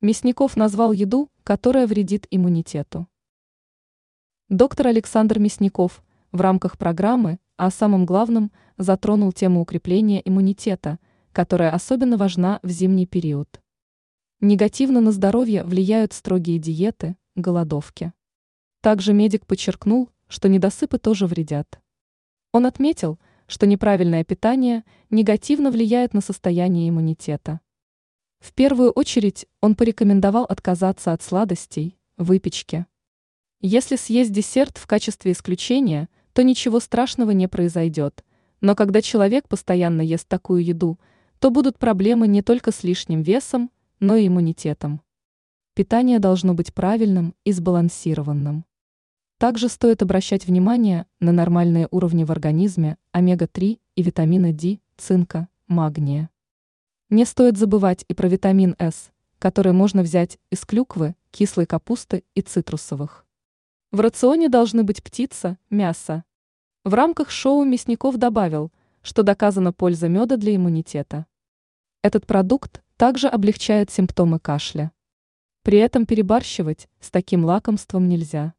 Мясников назвал еду, которая вредит иммунитету. Доктор Александр Мясников в рамках программы, а о самом главном, затронул тему укрепления иммунитета, которая особенно важна в зимний период. Негативно на здоровье влияют строгие диеты, голодовки. Также медик подчеркнул, что недосыпы тоже вредят. Он отметил, что неправильное питание негативно влияет на состояние иммунитета. В первую очередь он порекомендовал отказаться от сладостей, выпечки. Если съесть десерт в качестве исключения, то ничего страшного не произойдет, но когда человек постоянно ест такую еду, то будут проблемы не только с лишним весом, но и иммунитетом. Питание должно быть правильным и сбалансированным. Также стоит обращать внимание на нормальные уровни в организме омега-3 и витамина D, цинка, магния. Не стоит забывать и про витамин С, который можно взять из клюквы, кислой капусты и цитрусовых. В рационе должны быть птица, мясо. В рамках шоу Мясников добавил, что доказана польза меда для иммунитета. Этот продукт также облегчает симптомы кашля. При этом перебарщивать с таким лакомством нельзя.